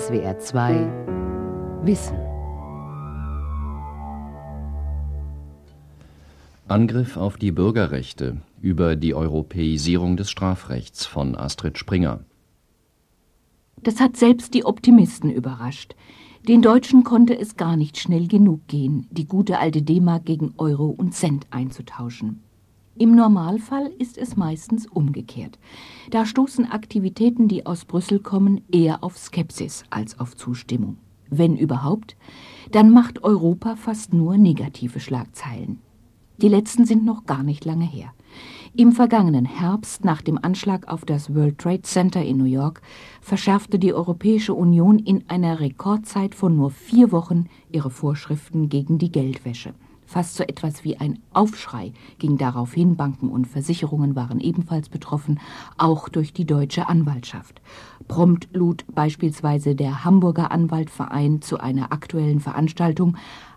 SWR 2 Wissen. Angriff auf die Bürgerrechte über die Europäisierung des Strafrechts von Astrid Springer. Das hat selbst die Optimisten überrascht. Den Deutschen konnte es gar nicht schnell genug gehen, die gute alte D-Mark gegen Euro und Cent einzutauschen. Im Normalfall ist es meistens umgekehrt. Da stoßen Aktivitäten, die aus Brüssel kommen, eher auf Skepsis als auf Zustimmung. Wenn überhaupt, dann macht Europa fast nur negative Schlagzeilen. Die letzten sind noch gar nicht lange her. Im vergangenen Herbst, nach dem Anschlag auf das World Trade Center in New York, verschärfte die Europäische Union in einer Rekordzeit von nur vier Wochen ihre Vorschriften gegen die Geldwäsche. Fast so etwas wie ein Aufschrei ging darauf hin. Banken und Versicherungen waren ebenfalls betroffen, auch durch die deutsche Anwaltschaft. Prompt lud beispielsweise der Hamburger Anwaltverein zu einer aktuellen Veranstaltung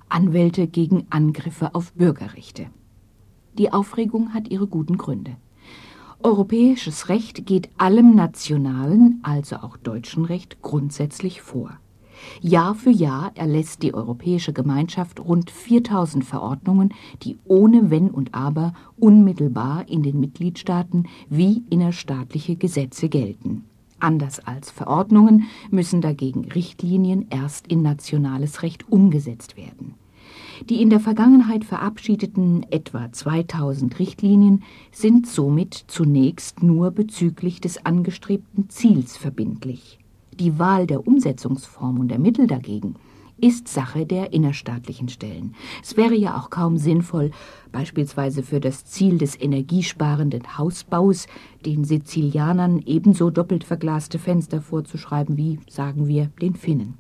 Anwälte gegen Angriffe auf Bürgerrechte. Die Aufregung hat ihre guten Gründe. Europäisches Recht geht allem nationalen, also auch deutschen Recht, grundsätzlich vor. Jahr für Jahr erlässt die Europäische Gemeinschaft rund 4000 Verordnungen, die ohne Wenn und Aber unmittelbar in den Mitgliedstaaten wie innerstaatliche Gesetze gelten. Anders als Verordnungen müssen dagegen Richtlinien erst in nationales Recht umgesetzt werden. Die in der Vergangenheit verabschiedeten etwa 2000 Richtlinien sind somit zunächst nur bezüglich des angestrebten Ziels verbindlich. Die Wahl der Umsetzungsform und der Mittel dagegen ist Sache der innerstaatlichen Stellen. Es wäre ja auch kaum sinnvoll, beispielsweise für das Ziel des energiesparenden Hausbaus den Sizilianern ebenso doppelt verglaste Fenster vorzuschreiben wie, sagen wir, den Finnen.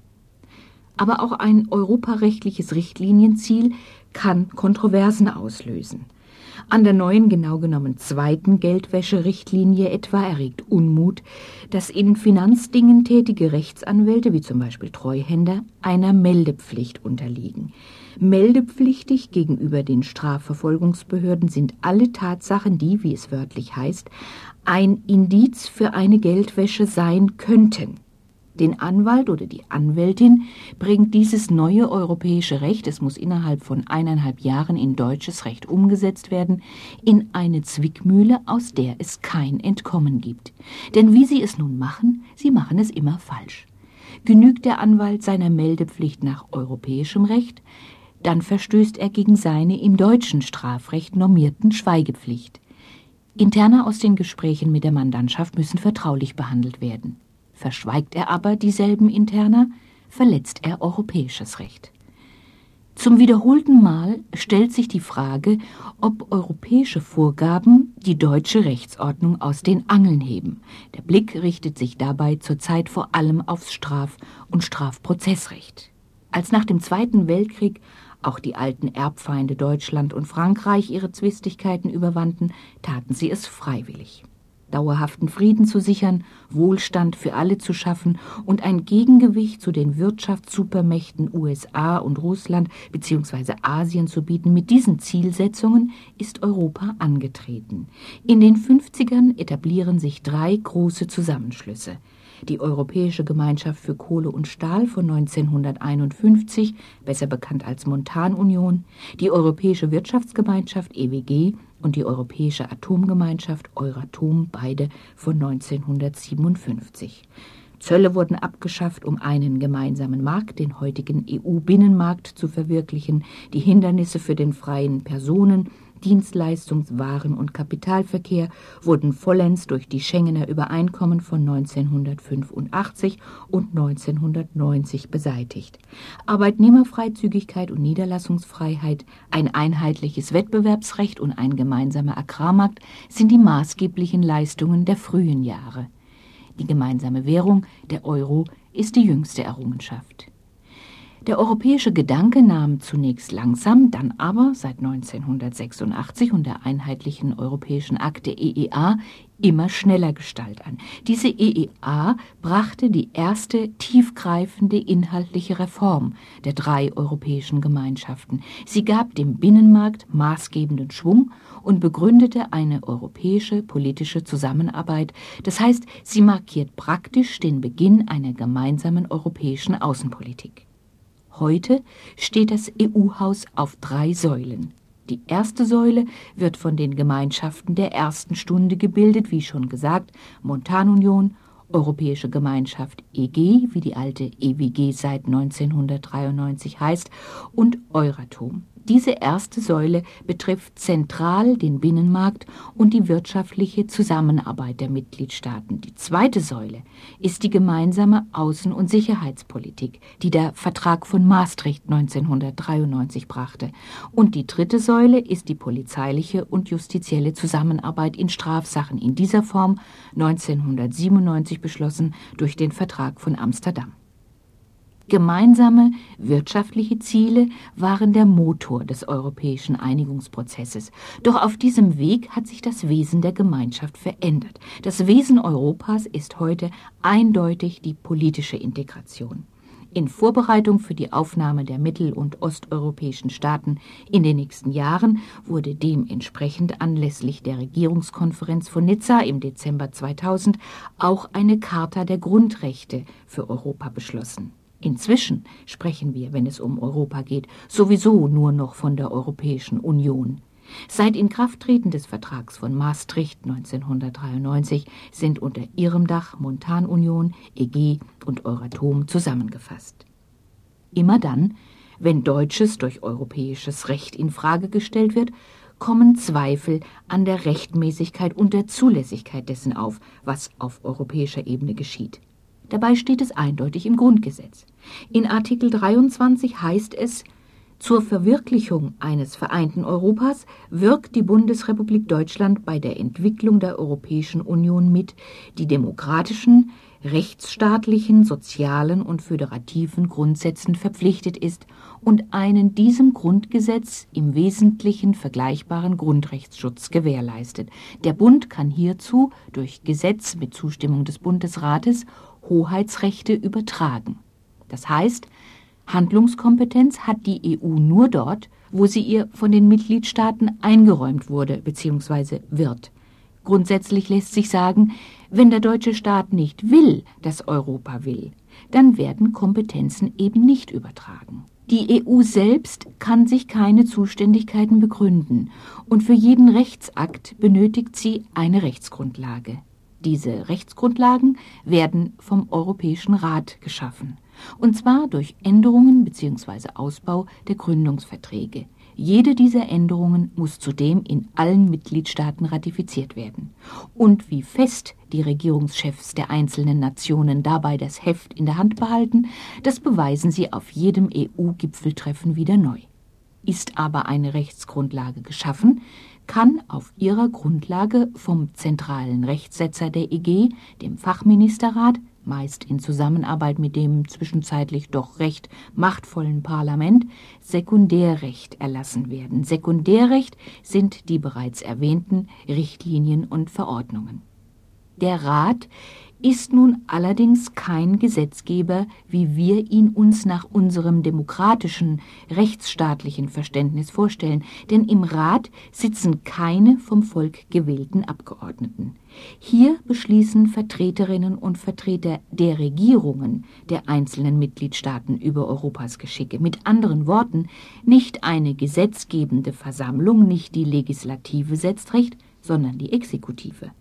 Aber auch ein europarechtliches Richtlinienziel kann Kontroversen auslösen. An der neuen, genau genommen zweiten Geldwäscherichtlinie etwa erregt Unmut, dass in Finanzdingen tätige Rechtsanwälte, wie zum Beispiel Treuhänder, einer Meldepflicht unterliegen. Meldepflichtig gegenüber den Strafverfolgungsbehörden sind alle Tatsachen, die, wie es wörtlich heißt, ein Indiz für eine Geldwäsche sein könnten. Den Anwalt oder die Anwältin bringt dieses neue europäische Recht, es muss innerhalb von eineinhalb Jahren in deutsches Recht umgesetzt werden, in eine Zwickmühle, aus der es kein Entkommen gibt. Denn wie sie es nun machen, sie machen es immer falsch. Genügt der Anwalt seiner Meldepflicht nach europäischem Recht, dann verstößt er gegen seine im deutschen Strafrecht normierten Schweigepflicht. Interner aus den Gesprächen mit der Mandantschaft müssen vertraulich behandelt werden. Verschweigt er aber dieselben Interna, verletzt er europäisches Recht. Zum wiederholten Mal stellt sich die Frage, ob europäische Vorgaben die deutsche Rechtsordnung aus den Angeln heben. Der Blick richtet sich dabei zurzeit vor allem aufs Straf- und Strafprozessrecht. Als nach dem Zweiten Weltkrieg auch die alten Erbfeinde Deutschland und Frankreich ihre Zwistigkeiten überwanden, taten sie es freiwillig dauerhaften Frieden zu sichern, Wohlstand für alle zu schaffen und ein Gegengewicht zu den Wirtschaftssupermächten USA und Russland bzw. Asien zu bieten. Mit diesen Zielsetzungen ist Europa angetreten. In den 50ern etablieren sich drei große Zusammenschlüsse die Europäische Gemeinschaft für Kohle und Stahl von 1951, besser bekannt als Montanunion, die Europäische Wirtschaftsgemeinschaft EWG und die Europäische Atomgemeinschaft Euratom, beide von 1957. Zölle wurden abgeschafft, um einen gemeinsamen Markt, den heutigen EU-Binnenmarkt, zu verwirklichen. Die Hindernisse für den freien Personen- Dienstleistungs-, Waren- und Kapitalverkehr wurden vollends durch die Schengener Übereinkommen von 1985 und 1990 beseitigt. Arbeitnehmerfreizügigkeit und Niederlassungsfreiheit, ein einheitliches Wettbewerbsrecht und ein gemeinsamer Agrarmarkt sind die maßgeblichen Leistungen der frühen Jahre. Die gemeinsame Währung, der Euro, ist die jüngste Errungenschaft. Der europäische Gedanke nahm zunächst langsam, dann aber seit 1986 und der einheitlichen europäischen Akte EEA immer schneller Gestalt an. Diese EEA brachte die erste tiefgreifende inhaltliche Reform der drei europäischen Gemeinschaften. Sie gab dem Binnenmarkt maßgebenden Schwung und begründete eine europäische politische Zusammenarbeit, das heißt, sie markiert praktisch den Beginn einer gemeinsamen europäischen Außenpolitik. Heute steht das EU-Haus auf drei Säulen. Die erste Säule wird von den Gemeinschaften der ersten Stunde gebildet, wie schon gesagt, Montanunion, Europäische Gemeinschaft EG, wie die alte EWG seit 1993 heißt, und Euratom. Diese erste Säule betrifft zentral den Binnenmarkt und die wirtschaftliche Zusammenarbeit der Mitgliedstaaten. Die zweite Säule ist die gemeinsame Außen- und Sicherheitspolitik, die der Vertrag von Maastricht 1993 brachte. Und die dritte Säule ist die polizeiliche und justizielle Zusammenarbeit in Strafsachen in dieser Form 1997 beschlossen durch den Vertrag von Amsterdam. Gemeinsame wirtschaftliche Ziele waren der Motor des europäischen Einigungsprozesses. Doch auf diesem Weg hat sich das Wesen der Gemeinschaft verändert. Das Wesen Europas ist heute eindeutig die politische Integration. In Vorbereitung für die Aufnahme der mittel- und osteuropäischen Staaten in den nächsten Jahren wurde dementsprechend anlässlich der Regierungskonferenz von Nizza im Dezember 2000 auch eine Charta der Grundrechte für Europa beschlossen. Inzwischen sprechen wir, wenn es um Europa geht, sowieso nur noch von der Europäischen Union. Seit Inkrafttreten des Vertrags von Maastricht 1993 sind unter ihrem Dach Montanunion, EG und Euratom zusammengefasst. Immer dann, wenn deutsches durch europäisches Recht in Frage gestellt wird, kommen Zweifel an der Rechtmäßigkeit und der Zulässigkeit dessen auf, was auf europäischer Ebene geschieht. Dabei steht es eindeutig im Grundgesetz. In Artikel 23 heißt es, zur Verwirklichung eines vereinten Europas wirkt die Bundesrepublik Deutschland bei der Entwicklung der Europäischen Union mit, die demokratischen, rechtsstaatlichen, sozialen und föderativen Grundsätzen verpflichtet ist und einen diesem Grundgesetz im Wesentlichen vergleichbaren Grundrechtsschutz gewährleistet. Der Bund kann hierzu durch Gesetz mit Zustimmung des Bundesrates Hoheitsrechte übertragen. Das heißt, Handlungskompetenz hat die EU nur dort, wo sie ihr von den Mitgliedstaaten eingeräumt wurde bzw. wird. Grundsätzlich lässt sich sagen, wenn der deutsche Staat nicht will, dass Europa will, dann werden Kompetenzen eben nicht übertragen. Die EU selbst kann sich keine Zuständigkeiten begründen und für jeden Rechtsakt benötigt sie eine Rechtsgrundlage. Diese Rechtsgrundlagen werden vom Europäischen Rat geschaffen, und zwar durch Änderungen bzw. Ausbau der Gründungsverträge. Jede dieser Änderungen muss zudem in allen Mitgliedstaaten ratifiziert werden. Und wie fest die Regierungschefs der einzelnen Nationen dabei das Heft in der Hand behalten, das beweisen sie auf jedem EU-Gipfeltreffen wieder neu. Ist aber eine Rechtsgrundlage geschaffen, kann auf ihrer Grundlage vom zentralen Rechtssetzer der EG, dem Fachministerrat, meist in Zusammenarbeit mit dem zwischenzeitlich doch recht machtvollen Parlament, Sekundärrecht erlassen werden. Sekundärrecht sind die bereits erwähnten Richtlinien und Verordnungen. Der Rat ist nun allerdings kein Gesetzgeber, wie wir ihn uns nach unserem demokratischen, rechtsstaatlichen Verständnis vorstellen, denn im Rat sitzen keine vom Volk gewählten Abgeordneten. Hier beschließen Vertreterinnen und Vertreter der Regierungen der einzelnen Mitgliedstaaten über Europas Geschicke. Mit anderen Worten, nicht eine gesetzgebende Versammlung, nicht die Legislative setzt Recht, sondern die Exekutive.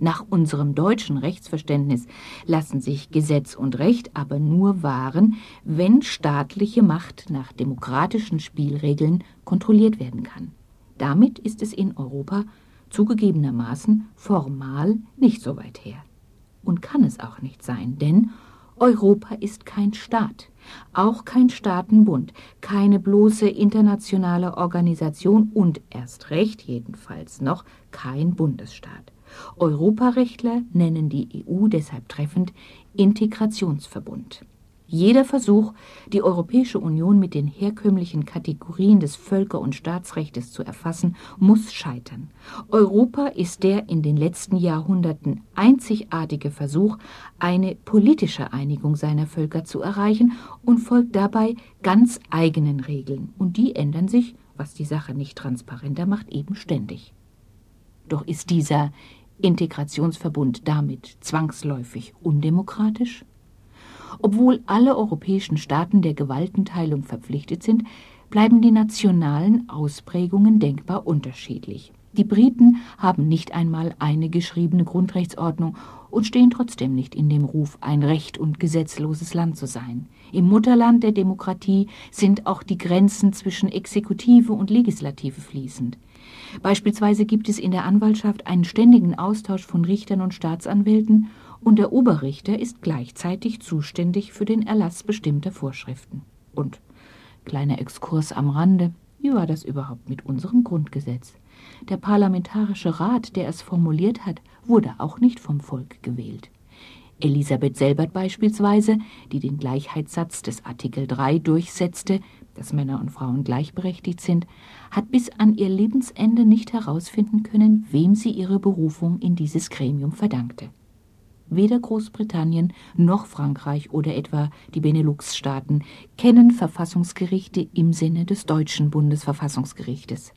Nach unserem deutschen Rechtsverständnis lassen sich Gesetz und Recht aber nur wahren, wenn staatliche Macht nach demokratischen Spielregeln kontrolliert werden kann. Damit ist es in Europa zugegebenermaßen formal nicht so weit her. Und kann es auch nicht sein, denn Europa ist kein Staat, auch kein Staatenbund, keine bloße internationale Organisation und erst recht jedenfalls noch kein Bundesstaat. Europarechtler nennen die EU deshalb treffend Integrationsverbund. Jeder Versuch, die Europäische Union mit den herkömmlichen Kategorien des Völker- und Staatsrechtes zu erfassen, muss scheitern. Europa ist der in den letzten Jahrhunderten einzigartige Versuch, eine politische Einigung seiner Völker zu erreichen und folgt dabei ganz eigenen Regeln. Und die ändern sich, was die Sache nicht transparenter macht, eben ständig. Doch ist dieser Integrationsverbund damit zwangsläufig undemokratisch? Obwohl alle europäischen Staaten der Gewaltenteilung verpflichtet sind, bleiben die nationalen Ausprägungen denkbar unterschiedlich. Die Briten haben nicht einmal eine geschriebene Grundrechtsordnung und stehen trotzdem nicht in dem Ruf, ein recht und gesetzloses Land zu sein. Im Mutterland der Demokratie sind auch die Grenzen zwischen Exekutive und Legislative fließend. Beispielsweise gibt es in der Anwaltschaft einen ständigen Austausch von Richtern und Staatsanwälten und der Oberrichter ist gleichzeitig zuständig für den Erlass bestimmter Vorschriften. Und kleiner Exkurs am Rande, wie war das überhaupt mit unserem Grundgesetz? Der Parlamentarische Rat, der es formuliert hat, wurde auch nicht vom Volk gewählt. Elisabeth Selbert beispielsweise, die den Gleichheitssatz des Artikel 3 durchsetzte, dass Männer und Frauen gleichberechtigt sind, hat bis an ihr Lebensende nicht herausfinden können, wem sie ihre Berufung in dieses Gremium verdankte. Weder Großbritannien noch Frankreich oder etwa die Benelux-Staaten kennen Verfassungsgerichte im Sinne des deutschen Bundesverfassungsgerichtes.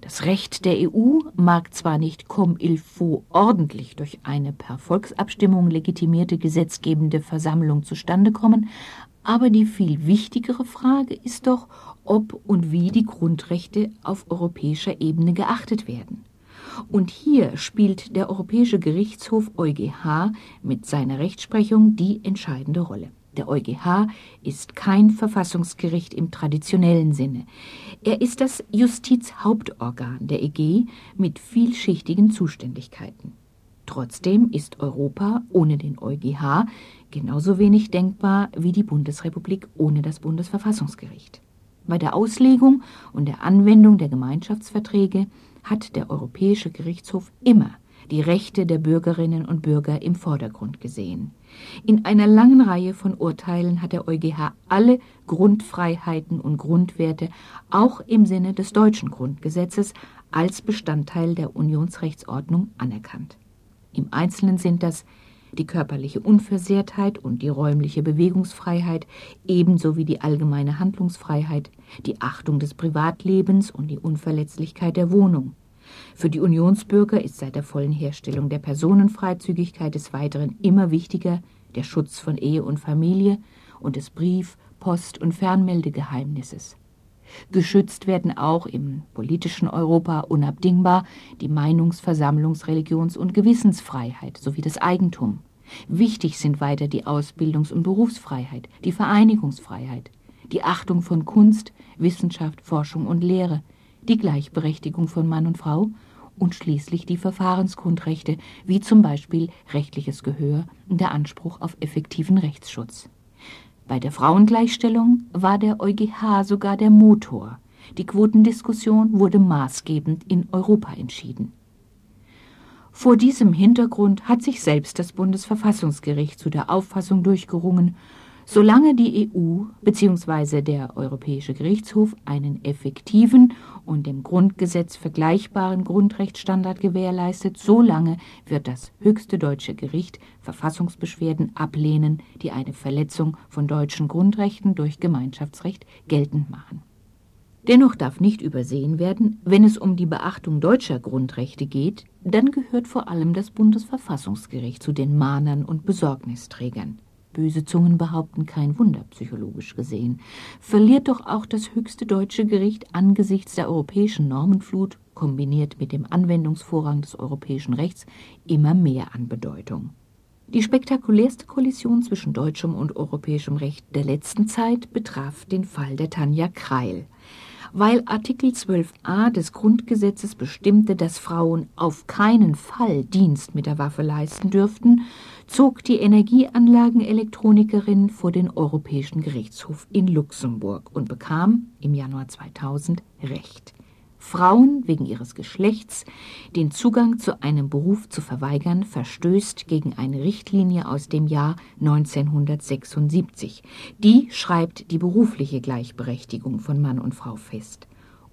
Das Recht der EU mag zwar nicht comme il faut ordentlich durch eine per Volksabstimmung legitimierte gesetzgebende Versammlung zustande kommen, aber die viel wichtigere Frage ist doch, ob und wie die Grundrechte auf europäischer Ebene geachtet werden. Und hier spielt der Europäische Gerichtshof EuGH mit seiner Rechtsprechung die entscheidende Rolle. Der EuGH ist kein Verfassungsgericht im traditionellen Sinne. Er ist das Justizhauptorgan der EG mit vielschichtigen Zuständigkeiten. Trotzdem ist Europa ohne den EuGH genauso wenig denkbar wie die Bundesrepublik ohne das Bundesverfassungsgericht. Bei der Auslegung und der Anwendung der Gemeinschaftsverträge hat der Europäische Gerichtshof immer die Rechte der Bürgerinnen und Bürger im Vordergrund gesehen. In einer langen Reihe von Urteilen hat der EuGH alle Grundfreiheiten und Grundwerte auch im Sinne des deutschen Grundgesetzes als Bestandteil der Unionsrechtsordnung anerkannt. Im Einzelnen sind das die körperliche Unversehrtheit und die räumliche Bewegungsfreiheit, ebenso wie die allgemeine Handlungsfreiheit, die Achtung des Privatlebens und die Unverletzlichkeit der Wohnung, für die Unionsbürger ist seit der vollen Herstellung der Personenfreizügigkeit des Weiteren immer wichtiger der Schutz von Ehe und Familie und des Brief-, Post- und Fernmeldegeheimnisses. Geschützt werden auch im politischen Europa unabdingbar die Meinungs-, Versammlungs-, Religions- und Gewissensfreiheit sowie das Eigentum. Wichtig sind weiter die Ausbildungs- und Berufsfreiheit, die Vereinigungsfreiheit, die Achtung von Kunst, Wissenschaft, Forschung und Lehre, die Gleichberechtigung von Mann und Frau und schließlich die Verfahrensgrundrechte, wie zum Beispiel rechtliches Gehör und der Anspruch auf effektiven Rechtsschutz. Bei der Frauengleichstellung war der EuGH sogar der Motor. Die Quotendiskussion wurde maßgebend in Europa entschieden. Vor diesem Hintergrund hat sich selbst das Bundesverfassungsgericht zu der Auffassung durchgerungen, Solange die EU bzw. der Europäische Gerichtshof einen effektiven und dem Grundgesetz vergleichbaren Grundrechtsstandard gewährleistet, solange wird das höchste deutsche Gericht Verfassungsbeschwerden ablehnen, die eine Verletzung von deutschen Grundrechten durch Gemeinschaftsrecht geltend machen. Dennoch darf nicht übersehen werden, wenn es um die Beachtung deutscher Grundrechte geht, dann gehört vor allem das Bundesverfassungsgericht zu den Mahnern und Besorgnisträgern böse Zungen behaupten kein Wunder psychologisch gesehen, verliert doch auch das höchste deutsche Gericht angesichts der europäischen Normenflut, kombiniert mit dem Anwendungsvorrang des europäischen Rechts, immer mehr an Bedeutung. Die spektakulärste Kollision zwischen deutschem und europäischem Recht der letzten Zeit betraf den Fall der Tanja Kreil. Weil Artikel 12a des Grundgesetzes bestimmte, dass Frauen auf keinen Fall Dienst mit der Waffe leisten dürften, zog die Energieanlagenelektronikerin vor den Europäischen Gerichtshof in Luxemburg und bekam im Januar 2000 Recht. Frauen wegen ihres Geschlechts den Zugang zu einem Beruf zu verweigern, verstößt gegen eine Richtlinie aus dem Jahr 1976. Die schreibt die berufliche Gleichberechtigung von Mann und Frau fest.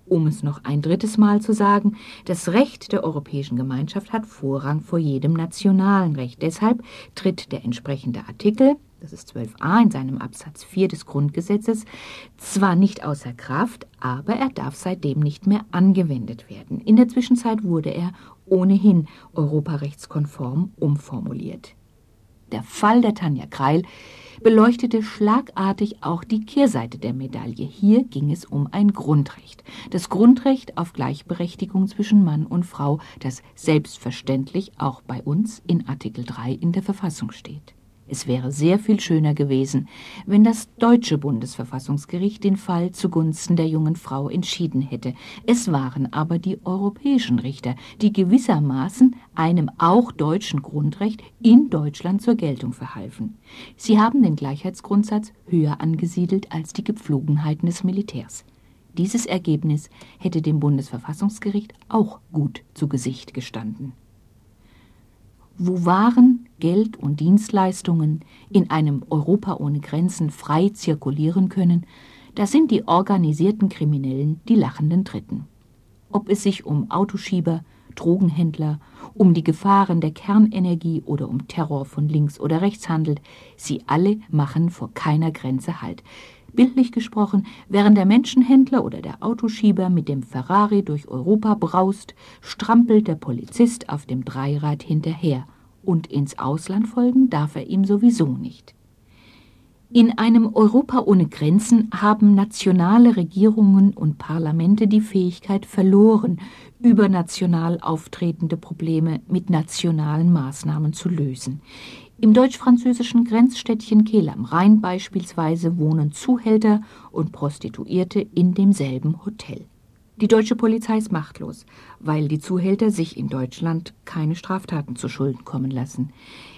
Um es noch ein drittes Mal zu sagen, das Recht der Europäischen Gemeinschaft hat Vorrang vor jedem nationalen Recht. Deshalb tritt der entsprechende Artikel das ist 12a in seinem Absatz 4 des Grundgesetzes, zwar nicht außer Kraft, aber er darf seitdem nicht mehr angewendet werden. In der Zwischenzeit wurde er ohnehin europarechtskonform umformuliert. Der Fall der Tanja Kreil beleuchtete schlagartig auch die Kehrseite der Medaille. Hier ging es um ein Grundrecht. Das Grundrecht auf Gleichberechtigung zwischen Mann und Frau, das selbstverständlich auch bei uns in Artikel 3 in der Verfassung steht. Es wäre sehr viel schöner gewesen, wenn das deutsche Bundesverfassungsgericht den Fall zugunsten der jungen Frau entschieden hätte. Es waren aber die europäischen Richter, die gewissermaßen einem auch deutschen Grundrecht in Deutschland zur Geltung verhalfen. Sie haben den Gleichheitsgrundsatz höher angesiedelt als die Gepflogenheiten des Militärs. Dieses Ergebnis hätte dem Bundesverfassungsgericht auch gut zu Gesicht gestanden wo Waren, Geld und Dienstleistungen in einem Europa ohne Grenzen frei zirkulieren können, da sind die organisierten Kriminellen die lachenden Dritten. Ob es sich um Autoschieber, Drogenhändler, um die Gefahren der Kernenergie oder um Terror von links oder rechts handelt, sie alle machen vor keiner Grenze Halt. Bildlich gesprochen, während der Menschenhändler oder der Autoschieber mit dem Ferrari durch Europa braust, strampelt der Polizist auf dem Dreirad hinterher, und ins Ausland folgen darf er ihm sowieso nicht. In einem Europa ohne Grenzen haben nationale Regierungen und Parlamente die Fähigkeit verloren, übernational auftretende Probleme mit nationalen Maßnahmen zu lösen. Im deutsch-französischen Grenzstädtchen Kehl am Rhein beispielsweise wohnen Zuhälter und Prostituierte in demselben Hotel. Die deutsche Polizei ist machtlos, weil die Zuhälter sich in Deutschland keine Straftaten zu Schulden kommen lassen.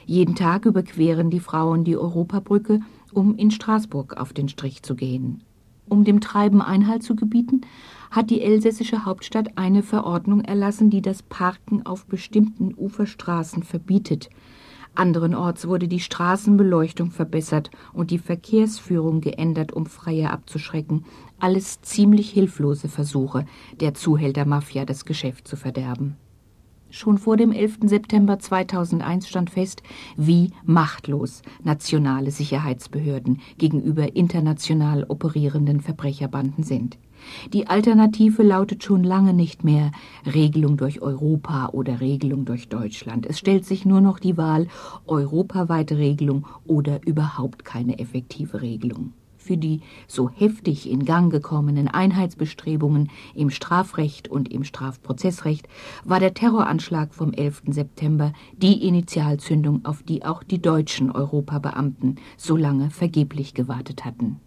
Jeden Tag überqueren die Frauen die Europabrücke, um in Straßburg auf den Strich zu gehen. Um dem Treiben Einhalt zu gebieten, hat die elsässische Hauptstadt eine Verordnung erlassen, die das Parken auf bestimmten Uferstraßen verbietet. Anderenorts wurde die Straßenbeleuchtung verbessert und die Verkehrsführung geändert, um Freier abzuschrecken. Alles ziemlich hilflose Versuche, der Zuhältermafia das Geschäft zu verderben. Schon vor dem 11. September 2001 stand fest, wie machtlos nationale Sicherheitsbehörden gegenüber international operierenden Verbrecherbanden sind. Die Alternative lautet schon lange nicht mehr Regelung durch Europa oder Regelung durch Deutschland. Es stellt sich nur noch die Wahl europaweite Regelung oder überhaupt keine effektive Regelung. Für die so heftig in Gang gekommenen Einheitsbestrebungen im Strafrecht und im Strafprozessrecht war der Terroranschlag vom 11. September die Initialzündung, auf die auch die deutschen Europabeamten so lange vergeblich gewartet hatten.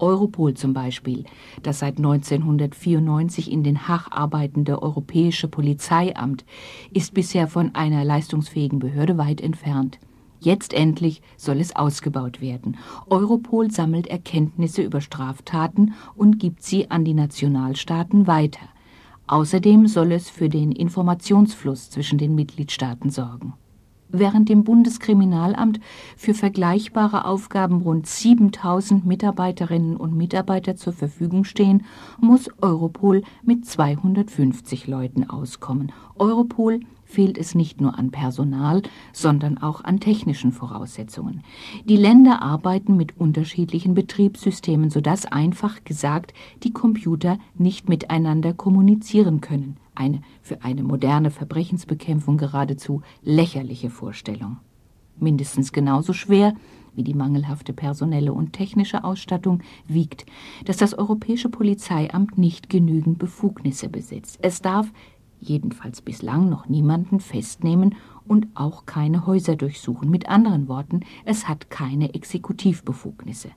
Europol zum Beispiel, das seit 1994 in Den Haag arbeitende Europäische Polizeiamt, ist bisher von einer leistungsfähigen Behörde weit entfernt. Jetzt endlich soll es ausgebaut werden. Europol sammelt Erkenntnisse über Straftaten und gibt sie an die Nationalstaaten weiter. Außerdem soll es für den Informationsfluss zwischen den Mitgliedstaaten sorgen während dem Bundeskriminalamt für vergleichbare Aufgaben rund 7000 Mitarbeiterinnen und Mitarbeiter zur Verfügung stehen, muss Europol mit 250 Leuten auskommen. Europol fehlt es nicht nur an Personal, sondern auch an technischen Voraussetzungen. Die Länder arbeiten mit unterschiedlichen Betriebssystemen, sodass einfach gesagt die Computer nicht miteinander kommunizieren können eine für eine moderne Verbrechensbekämpfung geradezu lächerliche Vorstellung. Mindestens genauso schwer wie die mangelhafte personelle und technische Ausstattung wiegt, dass das Europäische Polizeiamt nicht genügend Befugnisse besitzt. Es darf jedenfalls bislang noch niemanden festnehmen und auch keine Häuser durchsuchen. Mit anderen Worten, es hat keine Exekutivbefugnisse.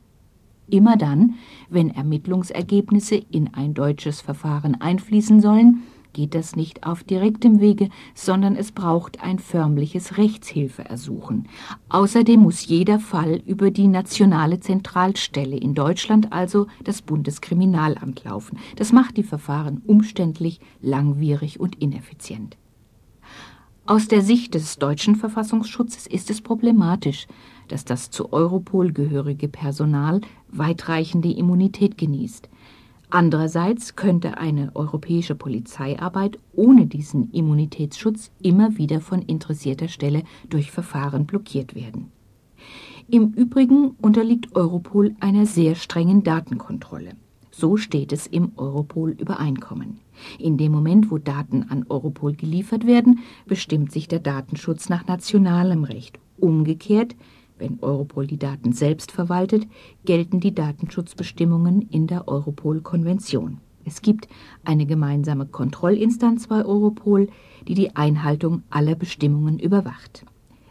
Immer dann, wenn Ermittlungsergebnisse in ein deutsches Verfahren einfließen sollen, geht das nicht auf direktem Wege, sondern es braucht ein förmliches Rechtshilfeersuchen. Außerdem muss jeder Fall über die nationale Zentralstelle in Deutschland, also das Bundeskriminalamt, laufen. Das macht die Verfahren umständlich, langwierig und ineffizient. Aus der Sicht des deutschen Verfassungsschutzes ist es problematisch, dass das zu Europol gehörige Personal weitreichende Immunität genießt. Andererseits könnte eine europäische Polizeiarbeit ohne diesen Immunitätsschutz immer wieder von interessierter Stelle durch Verfahren blockiert werden. Im Übrigen unterliegt Europol einer sehr strengen Datenkontrolle. So steht es im Europol-Übereinkommen. In dem Moment, wo Daten an Europol geliefert werden, bestimmt sich der Datenschutz nach nationalem Recht. Umgekehrt, wenn Europol die Daten selbst verwaltet, gelten die Datenschutzbestimmungen in der Europol-Konvention. Es gibt eine gemeinsame Kontrollinstanz bei Europol, die die Einhaltung aller Bestimmungen überwacht.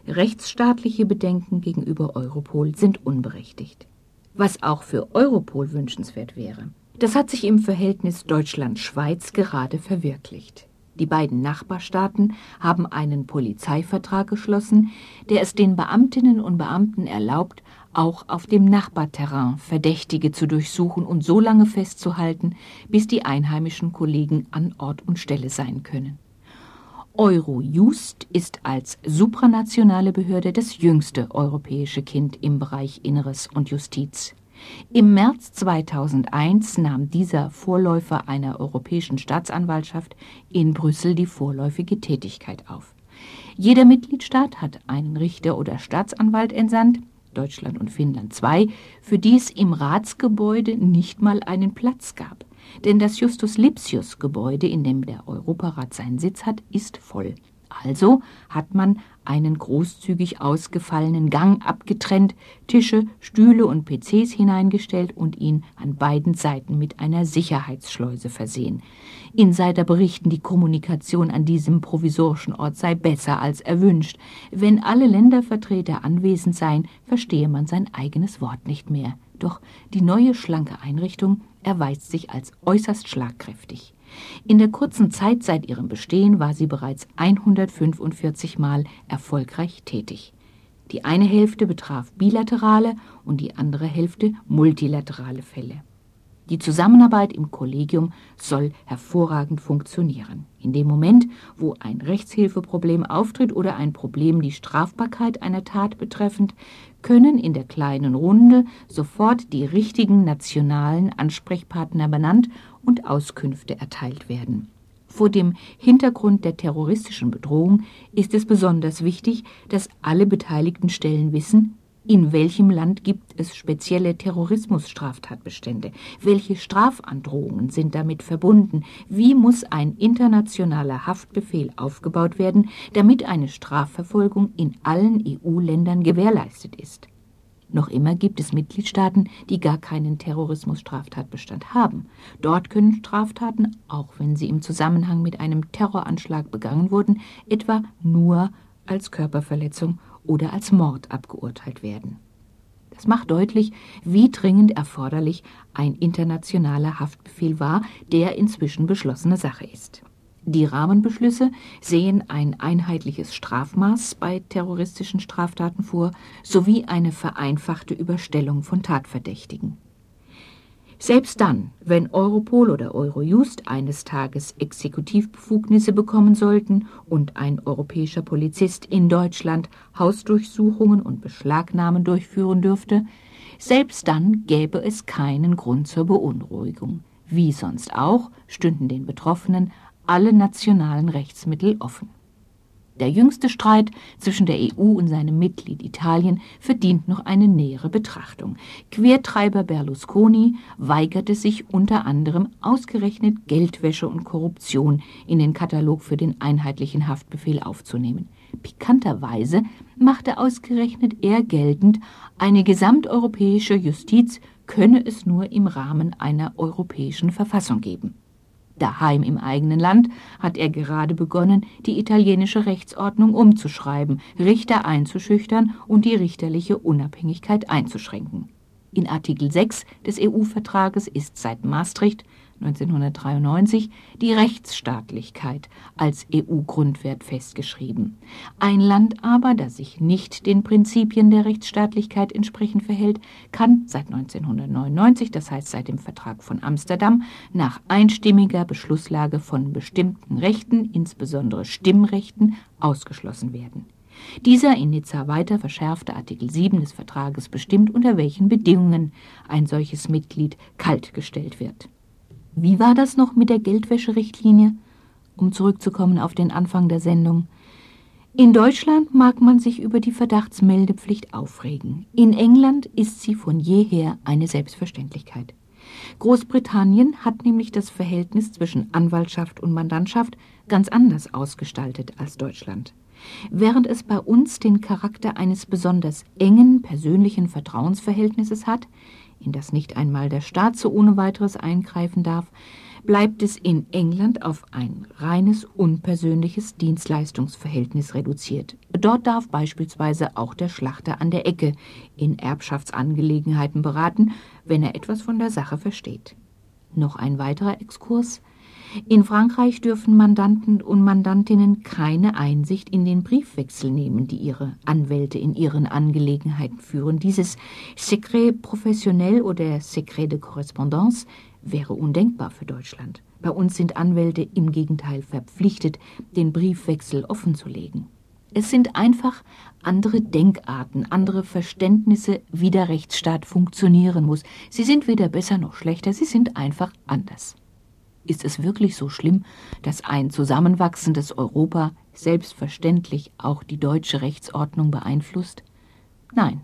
Rechtsstaatliche Bedenken gegenüber Europol sind unberechtigt. Was auch für Europol wünschenswert wäre. Das hat sich im Verhältnis Deutschland-Schweiz gerade verwirklicht. Die beiden Nachbarstaaten haben einen Polizeivertrag geschlossen, der es den Beamtinnen und Beamten erlaubt, auch auf dem Nachbarterrain Verdächtige zu durchsuchen und so lange festzuhalten, bis die einheimischen Kollegen an Ort und Stelle sein können. Eurojust ist als supranationale Behörde das jüngste europäische Kind im Bereich Inneres und Justiz. Im März 2001 nahm dieser Vorläufer einer europäischen Staatsanwaltschaft in Brüssel die vorläufige Tätigkeit auf. Jeder Mitgliedstaat hat einen Richter oder Staatsanwalt entsandt, Deutschland und Finnland zwei, für die es im Ratsgebäude nicht mal einen Platz gab. Denn das Justus-Lipsius-Gebäude, in dem der Europarat seinen Sitz hat, ist voll. Also hat man einen großzügig ausgefallenen Gang abgetrennt, Tische, Stühle und PCs hineingestellt und ihn an beiden Seiten mit einer Sicherheitsschleuse versehen. Insider berichten, die Kommunikation an diesem provisorischen Ort sei besser als erwünscht. Wenn alle Ländervertreter anwesend seien, verstehe man sein eigenes Wort nicht mehr. Doch die neue schlanke Einrichtung erweist sich als äußerst schlagkräftig. In der kurzen Zeit seit ihrem Bestehen war sie bereits 145 Mal erfolgreich tätig. Die eine Hälfte betraf bilaterale und die andere Hälfte multilaterale Fälle. Die Zusammenarbeit im Kollegium soll hervorragend funktionieren. In dem Moment, wo ein Rechtshilfeproblem auftritt oder ein Problem die Strafbarkeit einer Tat betreffend, können in der kleinen Runde sofort die richtigen nationalen Ansprechpartner benannt und Auskünfte erteilt werden. Vor dem Hintergrund der terroristischen Bedrohung ist es besonders wichtig, dass alle beteiligten Stellen wissen, in welchem Land gibt es spezielle Terrorismusstraftatbestände? Welche Strafandrohungen sind damit verbunden? Wie muss ein internationaler Haftbefehl aufgebaut werden, damit eine Strafverfolgung in allen EU-Ländern gewährleistet ist? Noch immer gibt es Mitgliedstaaten, die gar keinen Terrorismusstraftatbestand haben. Dort können Straftaten, auch wenn sie im Zusammenhang mit einem Terroranschlag begangen wurden, etwa nur als Körperverletzung oder als Mord abgeurteilt werden. Das macht deutlich, wie dringend erforderlich ein internationaler Haftbefehl war, der inzwischen beschlossene Sache ist. Die Rahmenbeschlüsse sehen ein einheitliches Strafmaß bei terroristischen Straftaten vor sowie eine vereinfachte Überstellung von Tatverdächtigen. Selbst dann, wenn Europol oder Eurojust eines Tages Exekutivbefugnisse bekommen sollten und ein europäischer Polizist in Deutschland Hausdurchsuchungen und Beschlagnahmen durchführen dürfte, selbst dann gäbe es keinen Grund zur Beunruhigung. Wie sonst auch stünden den Betroffenen alle nationalen Rechtsmittel offen. Der jüngste Streit zwischen der EU und seinem Mitglied Italien verdient noch eine nähere Betrachtung. Quertreiber Berlusconi weigerte sich unter anderem ausgerechnet Geldwäsche und Korruption in den Katalog für den einheitlichen Haftbefehl aufzunehmen. Pikanterweise machte ausgerechnet er geltend, eine gesamteuropäische Justiz könne es nur im Rahmen einer europäischen Verfassung geben. Daheim im eigenen Land hat er gerade begonnen, die italienische Rechtsordnung umzuschreiben, Richter einzuschüchtern und die richterliche Unabhängigkeit einzuschränken. In Artikel 6 des EU-Vertrages ist seit Maastricht 1993 die Rechtsstaatlichkeit als EU-Grundwert festgeschrieben. Ein Land aber, das sich nicht den Prinzipien der Rechtsstaatlichkeit entsprechend verhält, kann seit 1999, das heißt seit dem Vertrag von Amsterdam, nach einstimmiger Beschlusslage von bestimmten Rechten, insbesondere Stimmrechten, ausgeschlossen werden. Dieser in Nizza weiter verschärfte Artikel 7 des Vertrages bestimmt, unter welchen Bedingungen ein solches Mitglied kaltgestellt wird. Wie war das noch mit der Geldwäscherichtlinie? Um zurückzukommen auf den Anfang der Sendung. In Deutschland mag man sich über die Verdachtsmeldepflicht aufregen. In England ist sie von jeher eine Selbstverständlichkeit. Großbritannien hat nämlich das Verhältnis zwischen Anwaltschaft und Mandantschaft ganz anders ausgestaltet als Deutschland. Während es bei uns den Charakter eines besonders engen persönlichen Vertrauensverhältnisses hat, in das nicht einmal der Staat so ohne weiteres eingreifen darf, bleibt es in England auf ein reines unpersönliches Dienstleistungsverhältnis reduziert. Dort darf beispielsweise auch der Schlachter an der Ecke in Erbschaftsangelegenheiten beraten, wenn er etwas von der Sache versteht. Noch ein weiterer Exkurs. In Frankreich dürfen Mandanten und Mandantinnen keine Einsicht in den Briefwechsel nehmen, die ihre Anwälte in ihren Angelegenheiten führen. Dieses Secret professionnel oder Secret de Correspondance wäre undenkbar für Deutschland. Bei uns sind Anwälte im Gegenteil verpflichtet, den Briefwechsel offenzulegen. Es sind einfach andere Denkarten, andere Verständnisse, wie der Rechtsstaat funktionieren muss. Sie sind weder besser noch schlechter, sie sind einfach anders. Ist es wirklich so schlimm, dass ein zusammenwachsendes Europa selbstverständlich auch die deutsche Rechtsordnung beeinflusst? Nein,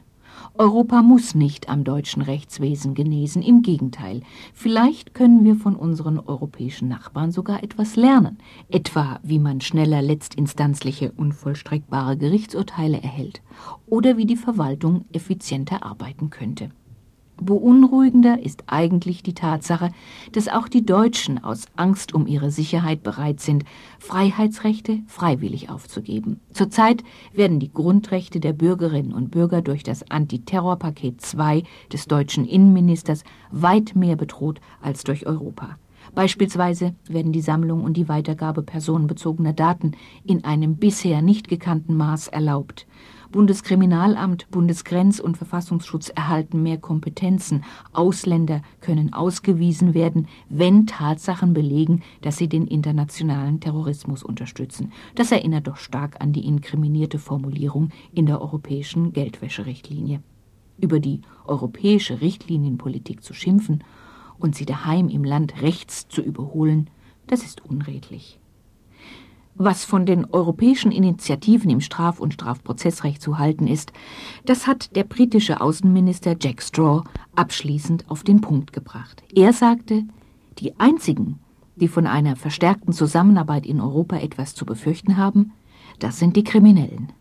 Europa muss nicht am deutschen Rechtswesen genesen, im Gegenteil. Vielleicht können wir von unseren europäischen Nachbarn sogar etwas lernen, etwa wie man schneller letztinstanzliche unvollstreckbare Gerichtsurteile erhält oder wie die Verwaltung effizienter arbeiten könnte. Beunruhigender ist eigentlich die Tatsache, dass auch die Deutschen aus Angst um ihre Sicherheit bereit sind, Freiheitsrechte freiwillig aufzugeben. Zurzeit werden die Grundrechte der Bürgerinnen und Bürger durch das Antiterrorpaket 2 des deutschen Innenministers weit mehr bedroht als durch Europa. Beispielsweise werden die Sammlung und die Weitergabe personenbezogener Daten in einem bisher nicht gekannten Maß erlaubt. Bundeskriminalamt, Bundesgrenz- und Verfassungsschutz erhalten mehr Kompetenzen. Ausländer können ausgewiesen werden, wenn Tatsachen belegen, dass sie den internationalen Terrorismus unterstützen. Das erinnert doch stark an die inkriminierte Formulierung in der europäischen Geldwäscherichtlinie. Über die europäische Richtlinienpolitik zu schimpfen und sie daheim im Land rechts zu überholen, das ist unredlich. Was von den europäischen Initiativen im Straf- und Strafprozessrecht zu halten ist, das hat der britische Außenminister Jack Straw abschließend auf den Punkt gebracht. Er sagte, die einzigen, die von einer verstärkten Zusammenarbeit in Europa etwas zu befürchten haben, das sind die Kriminellen.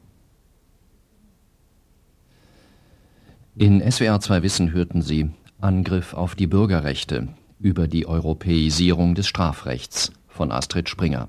In SWR 2 Wissen hörten Sie Angriff auf die Bürgerrechte über die Europäisierung des Strafrechts von Astrid Springer.